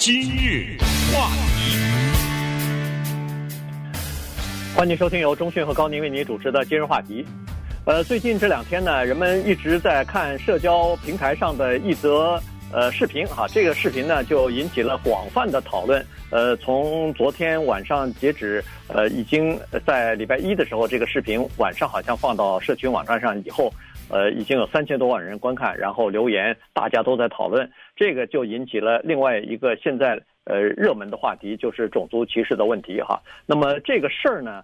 今日话题，欢迎收听由中讯和高宁为您主持的今日话题。呃，最近这两天呢，人们一直在看社交平台上的一则呃视频哈，这个视频呢就引起了广泛的讨论。呃，从昨天晚上截止，呃，已经在礼拜一的时候，这个视频晚上好像放到社群网站上以后。呃，已经有三千多万人观看，然后留言，大家都在讨论，这个就引起了另外一个现在呃热门的话题，就是种族歧视的问题哈。那么这个事儿呢，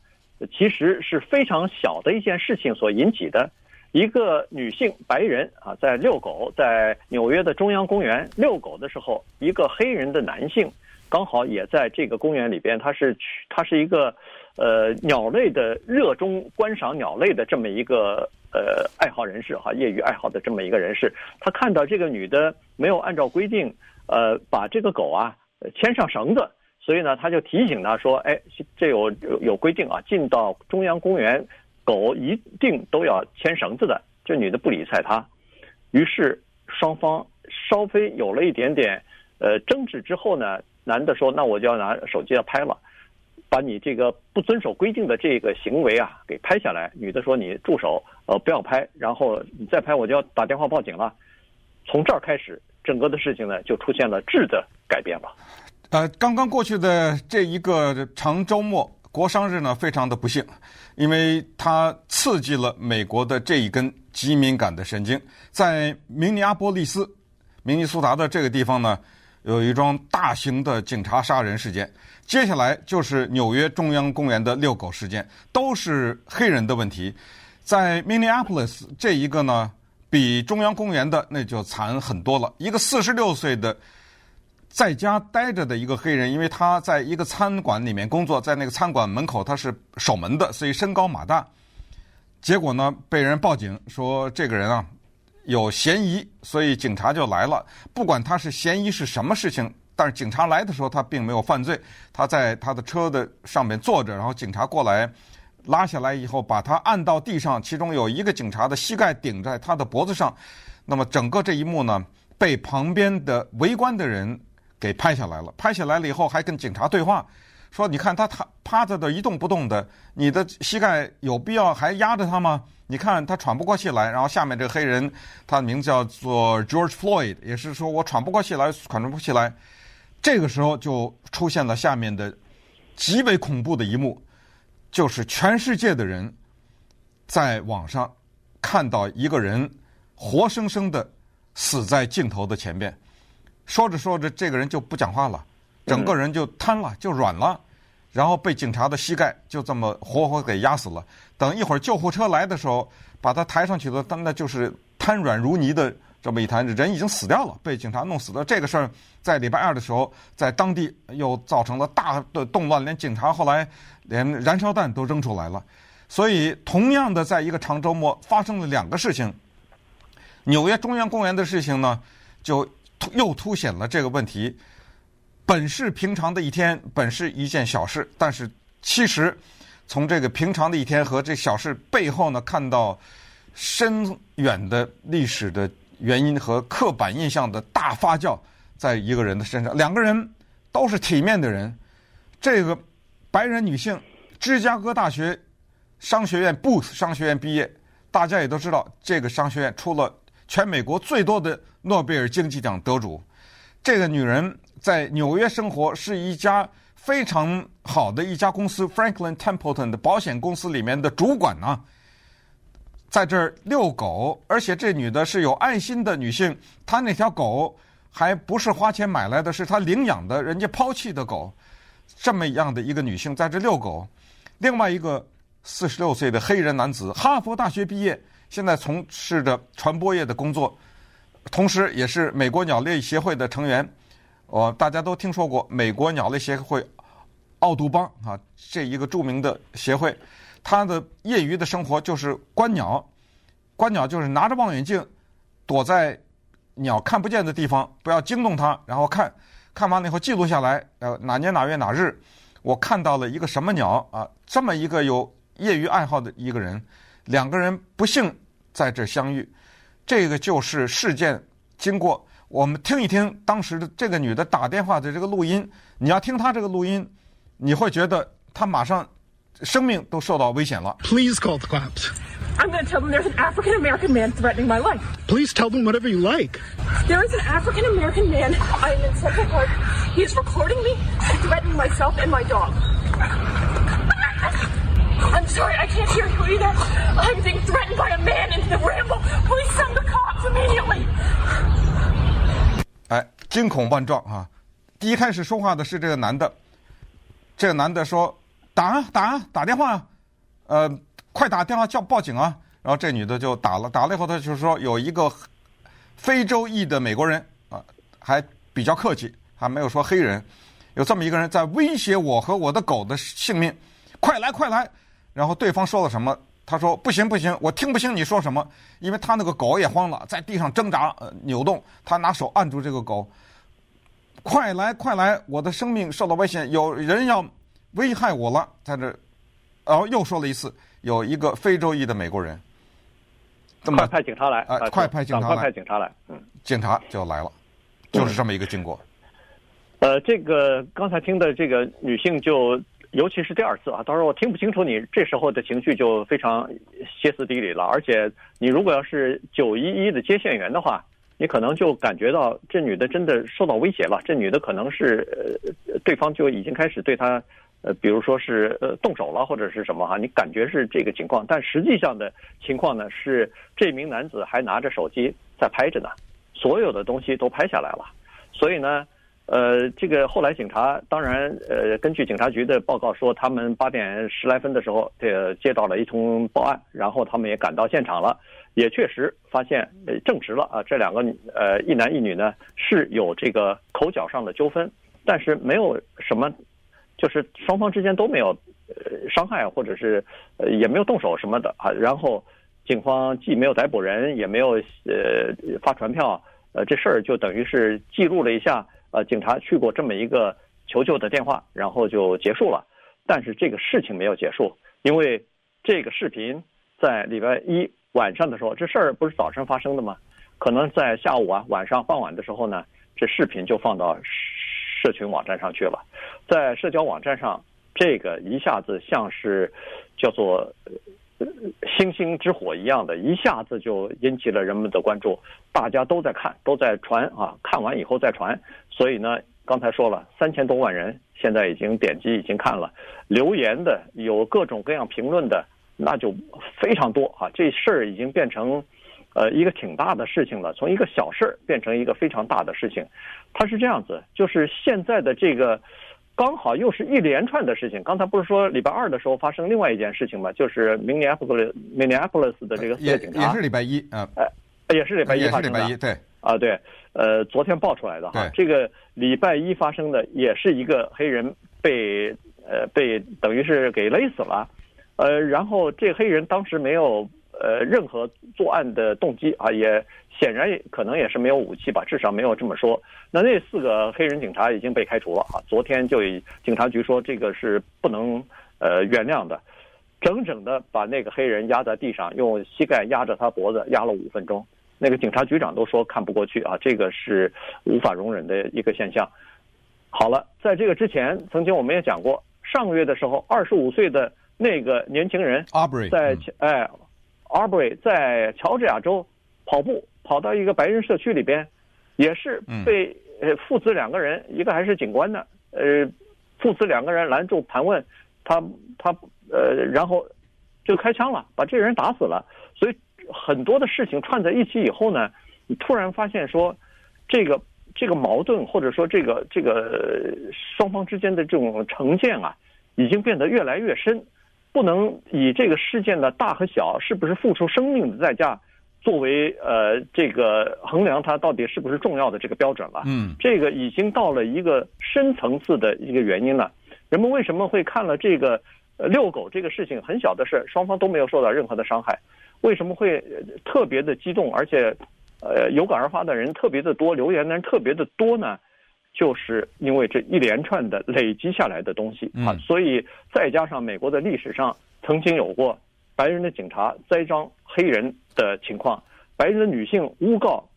其实是非常小的一件事情所引起的。一个女性白人啊，在遛狗，在纽约的中央公园遛狗的时候，一个黑人的男性刚好也在这个公园里边，他是他是一个呃鸟类的热衷观赏鸟类的这么一个。呃，爱好人士哈，业余爱好的这么一个人士，他看到这个女的没有按照规定，呃，把这个狗啊牵上绳子，所以呢，他就提醒她说，哎，这有有有规定啊，进到中央公园，狗一定都要牵绳子的。这女的不理睬他，于是双方稍微有了一点点呃争执之后呢，男的说，那我就要拿手机要拍了。把你这个不遵守规定的这个行为啊给拍下来。女的说：“你住手，呃，不要拍。然后你再拍，我就要打电话报警了。”从这儿开始，整个的事情呢就出现了质的改变了。呃，刚刚过去的这一个长周末，国殤日呢非常的不幸，因为它刺激了美国的这一根极敏感的神经。在明尼阿波利斯、明尼苏达的这个地方呢，有一桩大型的警察杀人事件。接下来就是纽约中央公园的遛狗事件，都是黑人的问题。在 Minneapolis 这一个呢，比中央公园的那就惨很多了。一个四十六岁的在家待着的一个黑人，因为他在一个餐馆里面工作，在那个餐馆门口他是守门的，所以身高马大。结果呢，被人报警说这个人啊有嫌疑，所以警察就来了。不管他是嫌疑是什么事情。但是警察来的时候，他并没有犯罪，他在他的车的上面坐着，然后警察过来拉下来以后，把他按到地上，其中有一个警察的膝盖顶在他的脖子上，那么整个这一幕呢，被旁边的围观的人给拍下来了。拍下来了以后，还跟警察对话，说：“你看他他趴在的一动不动的，你的膝盖有必要还压着他吗？你看他喘不过气来。”然后下面这个黑人，他的名字叫做 George Floyd，也是说我喘不过气来，喘不过气来。这个时候就出现了下面的极为恐怖的一幕，就是全世界的人在网上看到一个人活生生的死在镜头的前边，说着说着，这个人就不讲话了，整个人就瘫了，就软了，然后被警察的膝盖就这么活活给压死了。等一会儿救护车来的时候，把他抬上去了，但那就是瘫软如泥的。这么一摊，人已经死掉了，被警察弄死的这个事儿，在礼拜二的时候，在当地又造成了大的动乱，连警察后来连燃烧弹都扔出来了。所以，同样的，在一个长周末发生了两个事情，纽约中央公园的事情呢，就又凸显了这个问题。本是平常的一天，本是一件小事，但是其实从这个平常的一天和这小事背后呢，看到深远的历史的。原因和刻板印象的大发酵，在一个人的身上，两个人都是体面的人。这个白人女性，芝加哥大学商学院 Booth 商学院毕业，大家也都知道，这个商学院出了全美国最多的诺贝尔经济奖得主。这个女人在纽约生活，是一家非常好的一家公司 Franklin Templeton 的保险公司里面的主管呢、啊。在这儿遛狗，而且这女的是有爱心的女性，她那条狗还不是花钱买来的，是她领养的，人家抛弃的狗。这么样的一个女性在这遛狗，另外一个四十六岁的黑人男子，哈佛大学毕业，现在从事着传播业的工作，同时也是美国鸟类协会的成员。哦，大家都听说过美国鸟类协会奥杜邦啊，这一个著名的协会。他的业余的生活就是观鸟，观鸟就是拿着望远镜，躲在鸟看不见的地方，不要惊动它，然后看，看完了以后记录下来。呃，哪年哪月哪日，我看到了一个什么鸟啊？这么一个有业余爱好的一个人，两个人不幸在这相遇，这个就是事件经过。我们听一听当时的这个女的打电话的这个录音。你要听她这个录音，你会觉得她马上生命都受到危险了。Please call the cops. I'm going to tell them there's an African American man threatening my life. Please tell them whatever you like. There is an African American man. I am in Central Park. He is recording me and threatening myself and my dog. I'm sorry, I can't hear you either. I'm being threatened by a man in the ramble. Please send the cops immediately. 哎，惊恐万状啊！第一开始说话的是这个男的，这个男的说：“打啊打啊，打电话啊，呃，快打电话叫报警啊！”然后这女的就打了，打了以后，他就说有一个非洲裔的美国人啊，还比较客气，还没有说黑人，有这么一个人在威胁我和我的狗的性命，快来快来！然后对方说了什么？他说：“不行不行，我听不清你说什么，因为他那个狗也慌了，在地上挣扎、呃、扭动，他拿手按住这个狗。快来快来，我的生命受到危险，有人要危害我了，在这。然后又说了一次，有一个非洲裔的美国人。这么快派警察来啊！快派警察来！快派警察来！嗯，警察就来了，就是这么一个经过。呃，这个刚才听的这个女性就。尤其是第二次啊，到时候我听不清楚你这时候的情绪就非常歇斯底里了。而且你如果要是九一一的接线员的话，你可能就感觉到这女的真的受到威胁了。这女的可能是呃，对方就已经开始对她呃，比如说是呃动手了或者是什么哈，你感觉是这个情况。但实际上的情况呢是，这名男子还拿着手机在拍着呢，所有的东西都拍下来了。所以呢。呃，这个后来警察当然，呃，根据警察局的报告说，他们八点十来分的时候，这接到了一通报案，然后他们也赶到现场了，也确实发现，呃，证实了啊，这两个呃一男一女呢是有这个口角上的纠纷，但是没有什么，就是双方之间都没有呃伤害或者是呃也没有动手什么的啊，然后警方既没有逮捕人，也没有呃发传票，呃，这事儿就等于是记录了一下。呃，警察去过这么一个求救的电话，然后就结束了。但是这个事情没有结束，因为这个视频在礼拜一晚上的时候，这事儿不是早上发生的吗？可能在下午啊、晚上傍晚的时候呢，这视频就放到社群网站上去了。在社交网站上，这个一下子像是叫做。星星之火一样的，一下子就引起了人们的关注，大家都在看，都在传啊，看完以后再传。所以呢，刚才说了，三千多万人现在已经点击，已经看了，留言的有各种各样评论的，那就非常多啊。这事儿已经变成，呃，一个挺大的事情了，从一个小事儿变成一个非常大的事情。它是这样子，就是现在的这个。刚好又是一连串的事情。刚才不是说礼拜二的时候发生另外一件事情吗？就是明尼阿波利明尼阿波利斯的这个四个警察，也是礼拜一，嗯，呃，也是礼拜一发生的，也是礼拜一，对，啊，对，呃，昨天爆出来的哈，这个礼拜一发生的也是一个黑人被呃被等于是给勒死了，呃，然后这黑人当时没有呃任何作案的动机啊，也。显然可能也是没有武器吧，至少没有这么说。那那四个黑人警察已经被开除了啊！昨天就以警察局说这个是不能呃原谅的，整整的把那个黑人压在地上，用膝盖压着他脖子压了五分钟。那个警察局长都说看不过去啊，这个是无法容忍的一个现象。好了，在这个之前，曾经我们也讲过，上个月的时候，二十五岁的那个年轻人在哎，Arbery 在乔治亚州跑步。跑到一个白人社区里边，也是被呃父子两个人，一个还是警官呢，呃，父子两个人拦住盘问他，他呃，然后就开枪了，把这个人打死了。所以很多的事情串在一起以后呢，你突然发现说，这个这个矛盾或者说这个这个双方之间的这种成见啊，已经变得越来越深，不能以这个事件的大和小是不是付出生命的代价。作为呃这个衡量它到底是不是重要的这个标准了，嗯，这个已经到了一个深层次的一个原因了。人们为什么会看了这个呃遛狗这个事情很小的事，双方都没有受到任何的伤害，为什么会特别的激动，而且呃有感而发的人特别的多，留言的人特别的多呢？就是因为这一连串的累积下来的东西啊，所以再加上美国的历史上曾经有过白人的警察栽赃黑人的情况，白人的女性诬告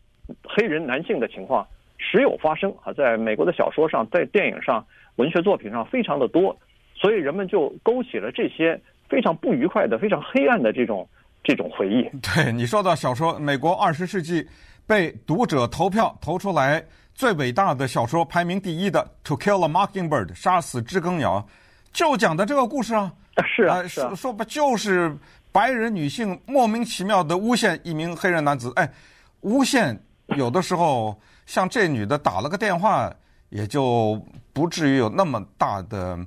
黑人男性的情况时有发生啊，在美国的小说上、在电影上、文学作品上非常的多，所以人们就勾起了这些非常不愉快的、非常黑暗的这种这种回忆。对你说到小说，美国二十世纪被读者投票投出来最伟大的小说排名第一的《To Kill a Mockingbird》杀死知更鸟，就讲的这个故事啊。是啊，是啊，说说不就是白人女性莫名其妙的诬陷一名黑人男子？哎，诬陷有的时候像这女的打了个电话，也就不至于有那么大的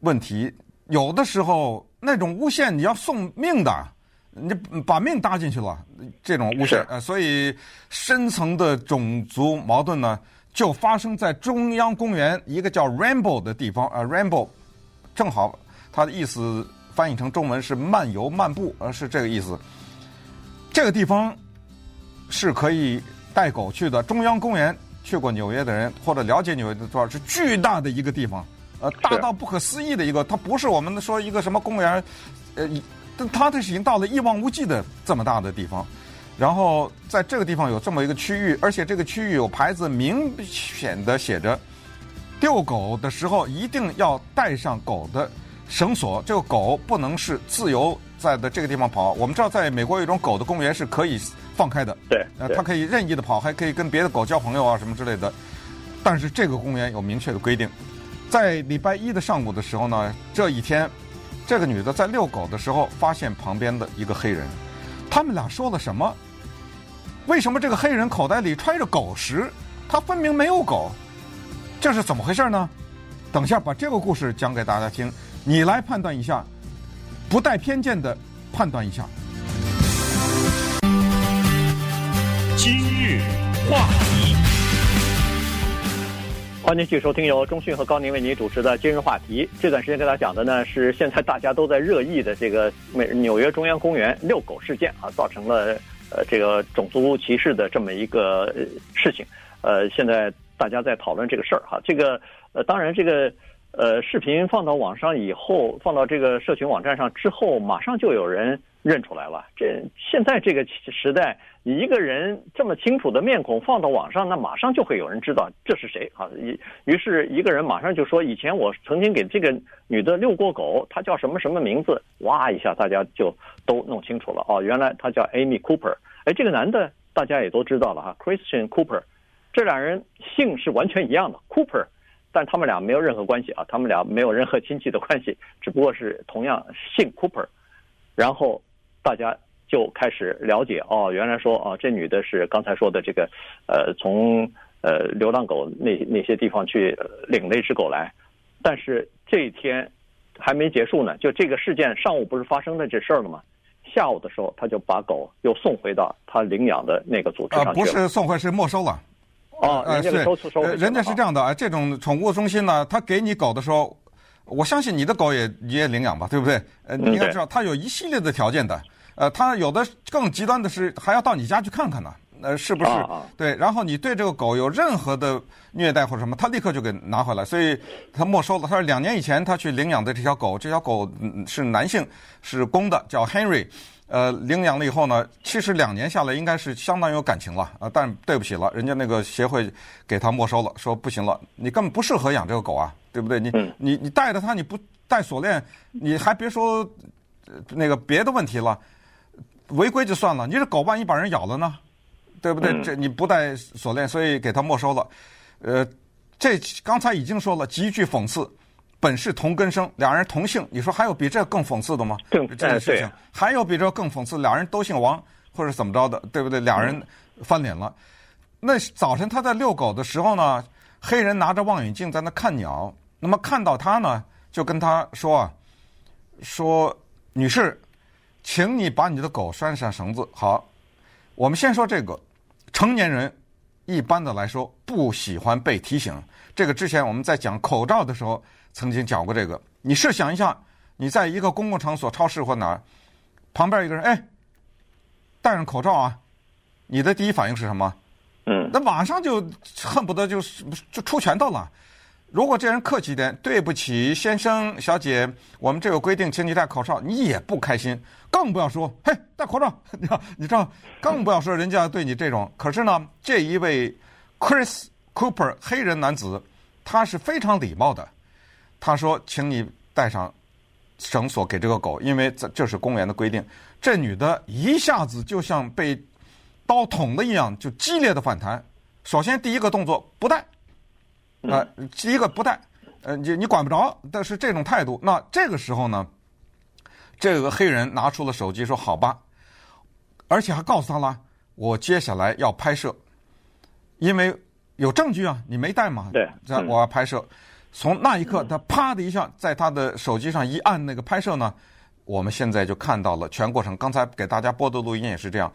问题。有的时候那种诬陷你要送命的，你把命搭进去了，这种诬陷，呃，所以深层的种族矛盾呢，就发生在中央公园一个叫 Ramble 的地方。呃，Ramble 正好。它的意思翻译成中文是漫游漫步，呃，是这个意思。这个地方是可以带狗去的。中央公园去过纽约的人或者了解纽约的多少，是巨大的一个地方，呃，大到不可思议的一个。它不是我们说一个什么公园，呃，它这是已经到了一望无际的这么大的地方。然后在这个地方有这么一个区域，而且这个区域有牌子明显的写着，遛狗的时候一定要带上狗的。绳索，这个狗不能是自由在的这个地方跑。我们知道，在美国有一种狗的公园是可以放开的，对，呃，它可以任意的跑，还可以跟别的狗交朋友啊什么之类的。但是这个公园有明确的规定，在礼拜一的上午的时候呢，这一天，这个女的在遛狗的时候发现旁边的一个黑人，他们俩说了什么？为什么这个黑人口袋里揣着狗食？他分明没有狗，这是怎么回事呢？等一下把这个故事讲给大家听。你来判断一下，不带偏见的判断一下。今日话题，欢迎继续收听由中讯和高宁为您主持的今日话题。这段时间跟大家讲的呢是现在大家都在热议的这个美纽约中央公园遛狗事件啊，造成了呃这个种族歧视的这么一个事情。呃，现在大家在讨论这个事儿哈，这个呃当然这个。呃，视频放到网上以后，放到这个社群网站上之后，马上就有人认出来了。这现在这个时代，一个人这么清楚的面孔放到网上，那马上就会有人知道这是谁啊。于于是，一个人马上就说：“以前我曾经给这个女的遛过狗，她叫什么什么名字？”哇一下，大家就都弄清楚了。哦，原来她叫 Amy Cooper。哎，这个男的大家也都知道了哈，Christian Cooper。这两人姓是完全一样的，Cooper。但他们俩没有任何关系啊，他们俩没有任何亲戚的关系，只不过是同样姓 Cooper，然后大家就开始了解哦，原来说哦，这女的是刚才说的这个，呃，从呃流浪狗那那些地方去领了一只狗来，但是这一天还没结束呢，就这个事件上午不是发生了这事儿了吗？下午的时候他就把狗又送回到他领养的那个组织上去了，不是送回，是没收了。哦，呃，是，人家是这样的啊，这种宠物中心呢，他给你狗的时候，我相信你的狗也你也领养吧，对不对？呃，你应该知道，他有一系列的条件的，呃，他有的更极端的是还要到你家去看看呢，呃，是不是？对，然后你对这个狗有任何的虐待或者什么，他立刻就给拿回来，所以他没收了。他说两年以前他去领养的这条狗，这条狗是男性，是公的，叫 Henry。呃，领养了以后呢，其实两年下来应该是相当有感情了啊、呃，但对不起了，人家那个协会给他没收了，说不行了，你根本不适合养这个狗啊，对不对？你你你带着它，你不带锁链，你还别说那个别的问题了，违规就算了，你这狗万一把人咬了呢，对不对？这你不带锁链，所以给他没收了。呃，这刚才已经说了，极具讽刺。本是同根生，两人同姓，你说还有比这更讽刺的吗？对，这件事情还有比这更讽刺，俩人都姓王，或者怎么着的，对不对？俩人翻脸了。那早晨他在遛狗的时候呢，黑人拿着望远镜在那看鸟，那么看到他呢，就跟他说啊，说女士，请你把你的狗拴上绳子。好，我们先说这个，成年人一般的来说不喜欢被提醒。这个之前我们在讲口罩的时候。曾经讲过这个，你试想一下，你在一个公共场所、超市或哪儿，旁边一个人哎，戴上口罩啊，你的第一反应是什么？嗯，那马上就恨不得就就出拳头了。如果这人客气点，对不起，先生、小姐，我们这个规定，请你戴口罩，你也不开心，更不要说，嘿，戴口罩，你知道，你知道，更不要说人家对你这种。可是呢，这一位 Chris Cooper 黑人男子，他是非常礼貌的，他说，请你戴上绳索给这个狗，因为这这是公园的规定。这女的一下子就像被刀捅了一样，就激烈的反弹。首先第一个动作不戴。啊、呃，第一个不带，呃，你你管不着，但是这种态度，那这个时候呢，这个黑人拿出了手机说：“好吧。”而且还告诉他了：“我接下来要拍摄，因为有证据啊，你没带嘛。”对，我要拍摄。从那一刻，他啪的一下在他的手机上一按那个拍摄呢，我们现在就看到了全过程。刚才给大家播的录音也是这样。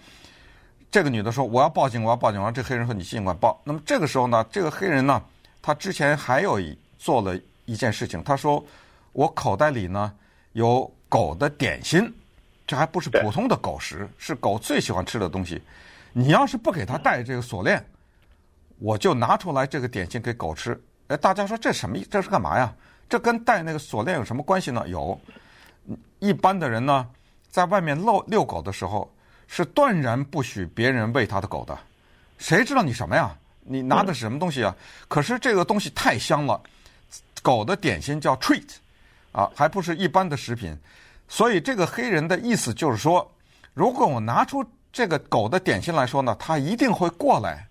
这个女的说：“我要报警，我要报警。”完，这黑人说：“你尽管报。”那么这个时候呢，这个黑人呢？他之前还有一做了一件事情，他说：“我口袋里呢有狗的点心，这还不是普通的狗食，是狗最喜欢吃的东西。你要是不给他戴这个锁链，我就拿出来这个点心给狗吃。”哎，大家说这什么意？这是干嘛呀？这跟戴那个锁链有什么关系呢？有，一般的人呢，在外面遛遛狗的时候，是断然不许别人喂他的狗的。谁知道你什么呀？你拿的是什么东西啊？可是这个东西太香了，狗的点心叫 treat，啊，还不是一般的食品，所以这个黑人的意思就是说，如果我拿出这个狗的点心来说呢，它一定会过来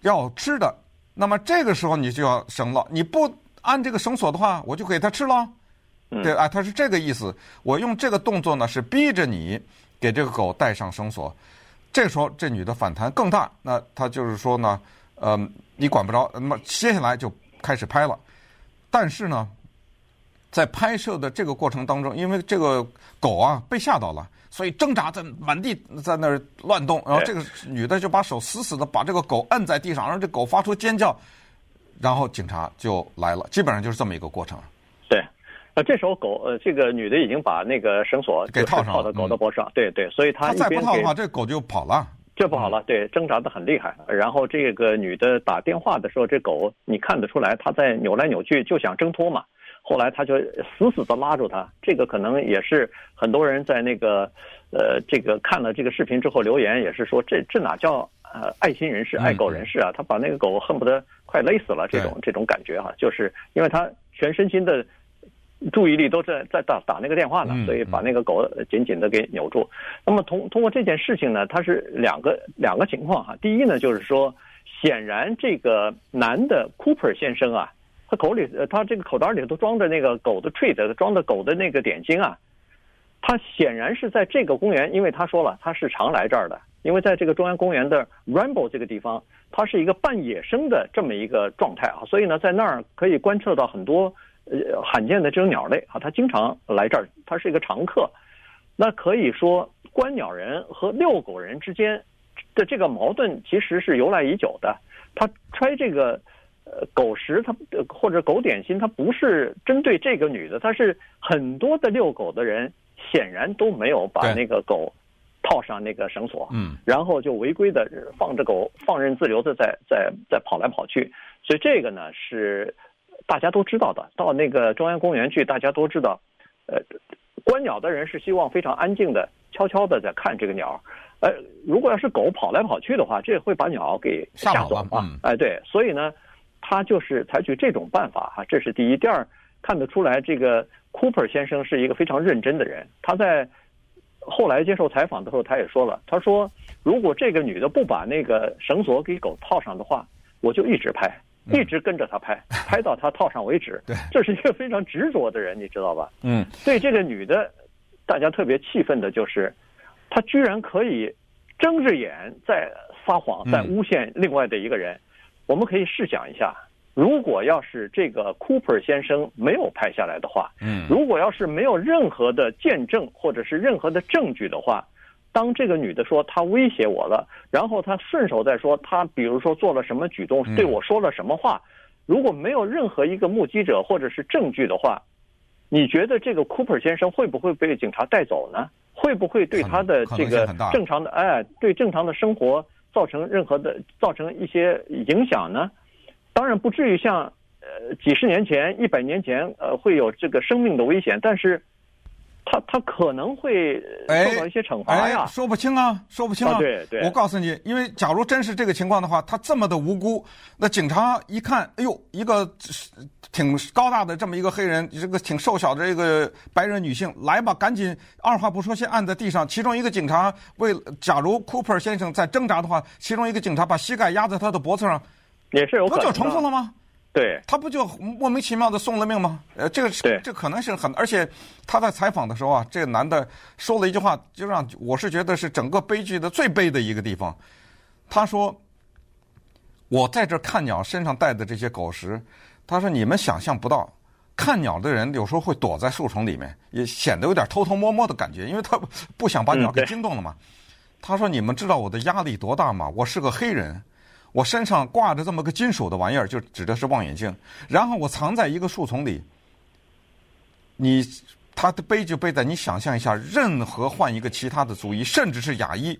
要吃的。那么这个时候你就要绳了，你不按这个绳索的话，我就给它吃了。对啊，他是这个意思。我用这个动作呢，是逼着你给这个狗带上绳索。这时候，这女的反弹更大。那她就是说呢，呃，你管不着。那么接下来就开始拍了。但是呢，在拍摄的这个过程当中，因为这个狗啊被吓到了，所以挣扎在满地在那儿乱动。然后这个女的就把手死死的把这个狗摁在地上，让这狗发出尖叫。然后警察就来了，基本上就是这么一个过程。这时候狗呃，这个女的已经把那个绳索给套上，套到狗的脖子上。对对，所以她再不套的话，这狗就跑了。这不好了，对，挣扎的很厉害。然后这个女的打电话的时候，这狗你看得出来，它在扭来扭去，就想挣脱嘛。后来他就死死的拉住它。这个可能也是很多人在那个呃，这个看了这个视频之后留言，也是说这这哪叫呃爱心人士、爱狗人士啊？他把那个狗恨不得快勒死了，这种这种感觉哈，就是因为他全身心的。注意力都在在打打那个电话呢，所以把那个狗紧紧的给扭住。那么通通过这件事情呢，它是两个两个情况哈。第一呢，就是说，显然这个男的 Cooper 先生啊，他口里呃他这个口袋里头装着那个狗的 treat，装的狗的那个点心啊，他显然是在这个公园，因为他说了他是常来这儿的，因为在这个中央公园的 Rainbow 这个地方，它是一个半野生的这么一个状态啊，所以呢，在那儿可以观测到很多。呃，罕见的这种鸟类啊，它经常来这儿，它是一个常客。那可以说，观鸟人和遛狗人之间的这个矛盾其实是由来已久的。他揣这个呃狗食，他或者狗点心，他不是针对这个女的，他是很多的遛狗的人显然都没有把那个狗套上那个绳索，嗯，然后就违规的放着狗放任自流的在在在跑来跑去，所以这个呢是。大家都知道的，到那个中央公园去，大家都知道，呃，观鸟的人是希望非常安静的、悄悄的在看这个鸟。呃，如果要是狗跑来跑去的话，这会把鸟给吓走啊。哎，对，所以呢，他就是采取这种办法哈，这是第一。第二，看得出来这个 Cooper 先生是一个非常认真的人。他在后来接受采访的时候，他也说了，他说如果这个女的不把那个绳索给狗套上的话，我就一直拍。一直跟着他拍，拍到他套上为止。对，这是一个非常执着的人，你知道吧？嗯。对这个女的，大家特别气愤的就是，她居然可以睁着眼在撒谎，在诬陷另外的一个人。嗯。我们可以试想一下，如果要是这个 Cooper 先生没有拍下来的话，嗯，如果要是没有任何的见证或者是任何的证据的话。当这个女的说她威胁我了，然后她顺手再说她，比如说做了什么举动，对我说了什么话，如果没有任何一个目击者或者是证据的话，你觉得这个 Cooper 先生会不会被警察带走呢？会不会对他的这个正常的哎，对正常的生活造成任何的造成一些影响呢？当然不至于像呃几十年前、一百年前，呃，会有这个生命的危险，但是。他他可能会受到一些惩罚呀，哎哎，说不清啊，说不清啊。啊对对，我告诉你，因为假如真是这个情况的话，他这么的无辜，那警察一看，哎呦，一个挺高大的这么一个黑人，这个挺瘦小的这个白人女性，来吧，赶紧二话不说先按在地上。其中一个警察为，假如 Cooper 先生在挣扎的话，其中一个警察把膝盖压在他的脖子上，也是有可能，不就重复了吗？对，他不就莫名其妙的送了命吗？呃，这个是这可能是很，而且他在采访的时候啊，这个男的说了一句话，就让我是觉得是整个悲剧的最悲的一个地方。他说：“我在这看鸟身上带的这些狗食，他说你们想象不到，看鸟的人有时候会躲在树丛里面，也显得有点偷偷摸摸的感觉，因为他不想把鸟给惊动了嘛。嗯”他说：“你们知道我的压力多大吗？我是个黑人。”我身上挂着这么个金属的玩意儿，就指的是望远镜。然后我藏在一个树丛里。你，他的悲就背在你想象一下，任何换一个其他的族裔，甚至是亚裔，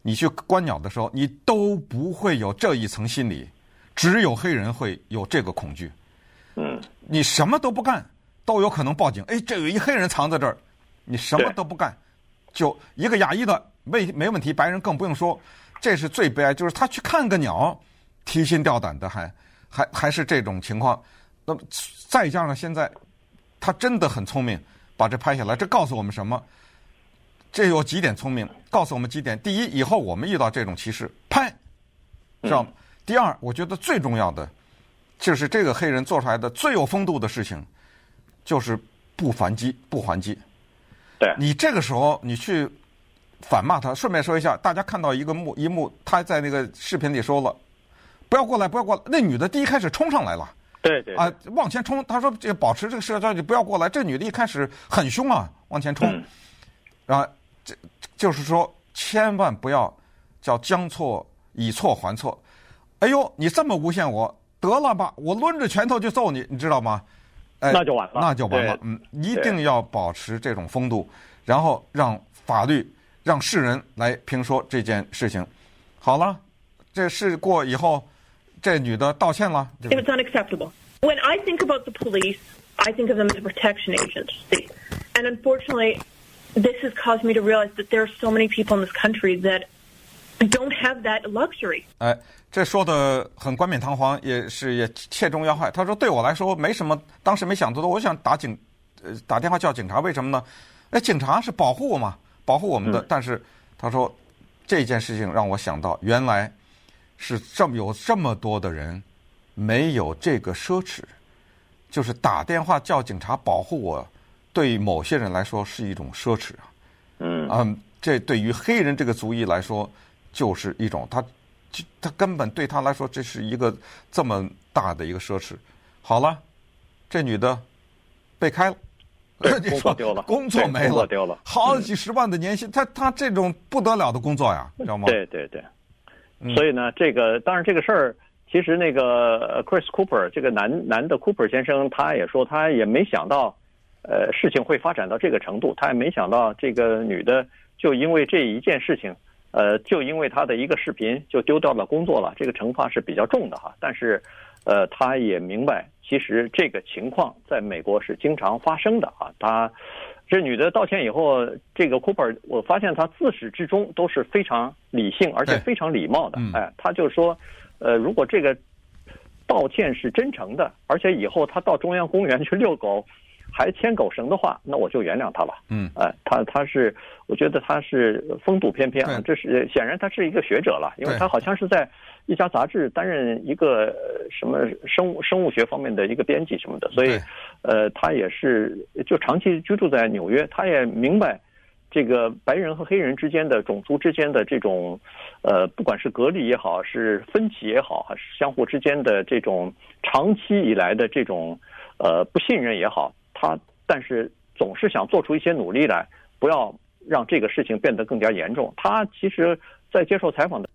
你去观鸟的时候，你都不会有这一层心理，只有黑人会有这个恐惧。嗯，你什么都不干，都有可能报警。哎，这有一黑人藏在这儿，你什么都不干，就一个亚裔的没没问题，白人更不用说。这是最悲哀，就是他去看个鸟，提心吊胆的还，还还还是这种情况。那么再加上现在，他真的很聪明，把这拍下来。这告诉我们什么？这有几点聪明，告诉我们几点。第一，以后我们遇到这种歧视，拍，知道吗？第二，我觉得最重要的，就是这个黑人做出来的最有风度的事情，就是不反击，不还击。对你这个时候，你去。反骂他。顺便说一下，大家看到一个幕一幕，他在那个视频里说了：“不要过来，不要过来。”那女的第一开始冲上来了，对对啊，往前冲。他说：“这保持这个社交，你不要过来。”这女的一开始很凶啊，往前冲。然后这就是说，千万不要叫将错以错还错。哎呦，你这么诬陷我，得了吧，我抡着拳头就揍你，你知道吗？哎，那就完了，那就完了。嗯，一定要保持这种风度，然后让法律。让世人来评说这件事情。好了，这事过以后，这女的道歉了。It was unacceptable. When I think about the police, I think of them as a protection agency. And unfortunately, this has caused me to realize that there are so many people in this country that don't have that luxury. 哎，这说的很冠冕堂皇，也是也切中要害。他说：“对我来说没什么，当时没想多多，我想打警，呃，打电话叫警察，为什么呢？哎，警察是保护我嘛。”保护我们的，但是他说这件事情让我想到，原来是这么有这么多的人没有这个奢侈，就是打电话叫警察保护我，对某些人来说是一种奢侈啊。嗯，嗯，这对于黑人这个族裔来说就是一种，他他根本对他来说这是一个这么大的一个奢侈。好了，这女的被开了。对，工作丢了，工作没了，工作丢了，好几十万的年薪，嗯、他他这种不得了的工作呀，知道吗？对对对，所以呢，这个当然这个事儿，其实那个 Chris Cooper 这个男男的 Cooper 先生，他也说他也没想到，呃，事情会发展到这个程度，他也没想到这个女的就因为这一件事情，呃，就因为他的一个视频就丢掉了工作了，这个惩罚是比较重的哈，但是，呃，他也明白。其实这个情况在美国是经常发生的啊！他这女的道歉以后，这个 Cooper 我发现他自始至终都是非常理性而且非常礼貌的。哎，他就说，呃，如果这个道歉是真诚的，而且以后他到中央公园去遛狗，还牵狗绳的话，那我就原谅他了。嗯，哎，他他是，我觉得他是风度翩翩啊，这是显然他是一个学者了，因为他好像是在。一家杂志担任一个什么生物生物学方面的一个编辑什么的，所以，呃，他也是就长期居住在纽约，他也明白这个白人和黑人之间的种族之间的这种，呃，不管是隔离也好，是分歧也好，还是相互之间的这种长期以来的这种呃不信任也好，他但是总是想做出一些努力来，不要让这个事情变得更加严重。他其实，在接受采访的。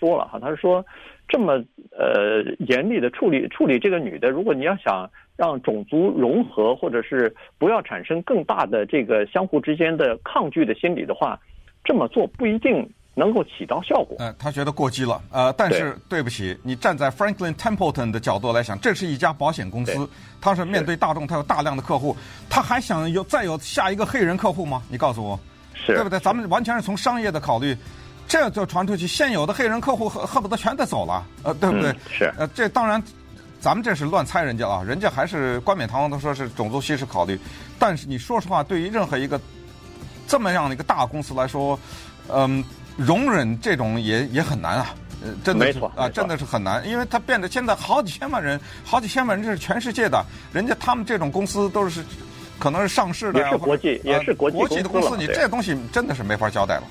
说了哈，他是说，这么呃严厉的处理处理这个女的，如果你要想让种族融合，或者是不要产生更大的这个相互之间的抗拒的心理的话，这么做不一定能够起到效果。呃，他觉得过激了。呃，但是对不起，你站在 Franklin Templeton 的角度来想，这是一家保险公司，他是面对大众，他有大量的客户，他还想有再有下一个黑人客户吗？你告诉我，是对不对？咱们完全是从商业的考虑，这就传出去，现有的黑人客户恨恨不得全得走了，呃，对不对？嗯、是。呃，这当然，咱们这是乱猜人家啊，人家还是冠冕堂皇的说是种族歧视考虑，但是你说实话，对于任何一个这么样的一个大公司来说，嗯。容忍这种也也很难啊，呃，真的是啊，真的是很难，因为它变得现在好几千万人，好几千万人这是全世界的，人家他们这种公司都是可能是上市的，也是国际，也是国际国际的公司，你这东西真的是没法交代了。